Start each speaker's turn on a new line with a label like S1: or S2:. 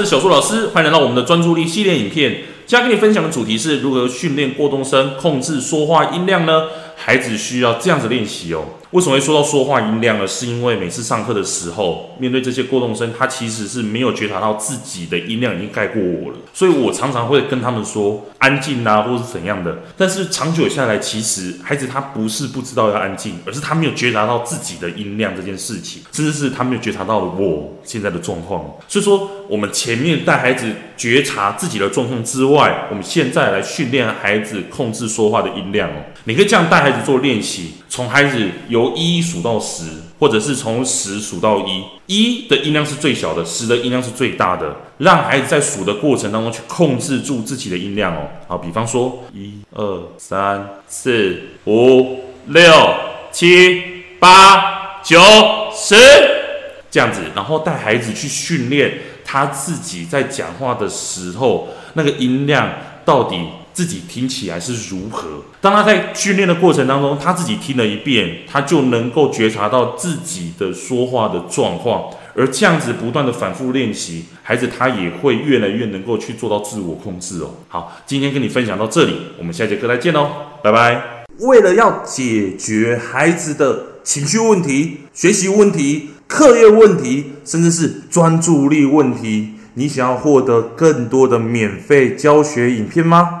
S1: 是小树老师，欢迎来到我们的专注力系列影片。今天跟你分享的主题是如何训练过动声控制说话音量呢？孩子需要这样子练习哦。为什么会说到说话音量呢？是因为每次上课的时候，面对这些过动声，他其实是没有觉察到自己的音量已经盖过我了，所以我常常会跟他们说安静啊，或者是怎样的。但是长久下来，其实孩子他不是不知道要安静，而是他没有觉察到自己的音量这件事情，甚至是他没有觉察到我现在的状况。所以说，我们前面带孩子觉察自己的状况之外，我们现在来训练孩子控制说话的音量哦。你可以这样带孩子做练习，从孩子由一数到十，或者是从十数到一，一的音量是最小的，十的音量是最大的，让孩子在数的过程当中去控制住自己的音量哦。好，比方说一二三四五六七八九十这样子，然后带孩子去训练他自己在讲话的时候那个音量到底。自己听起来是如何？当他在训练的过程当中，他自己听了一遍，他就能够觉察到自己的说话的状况，而这样子不断的反复练习，孩子他也会越来越能够去做到自我控制哦。好，今天跟你分享到这里，我们下节课再见喽，拜拜。为了要解决孩子的情绪问题、学习问题、课业问题，甚至是专注力问题，你想要获得更多的免费教学影片吗？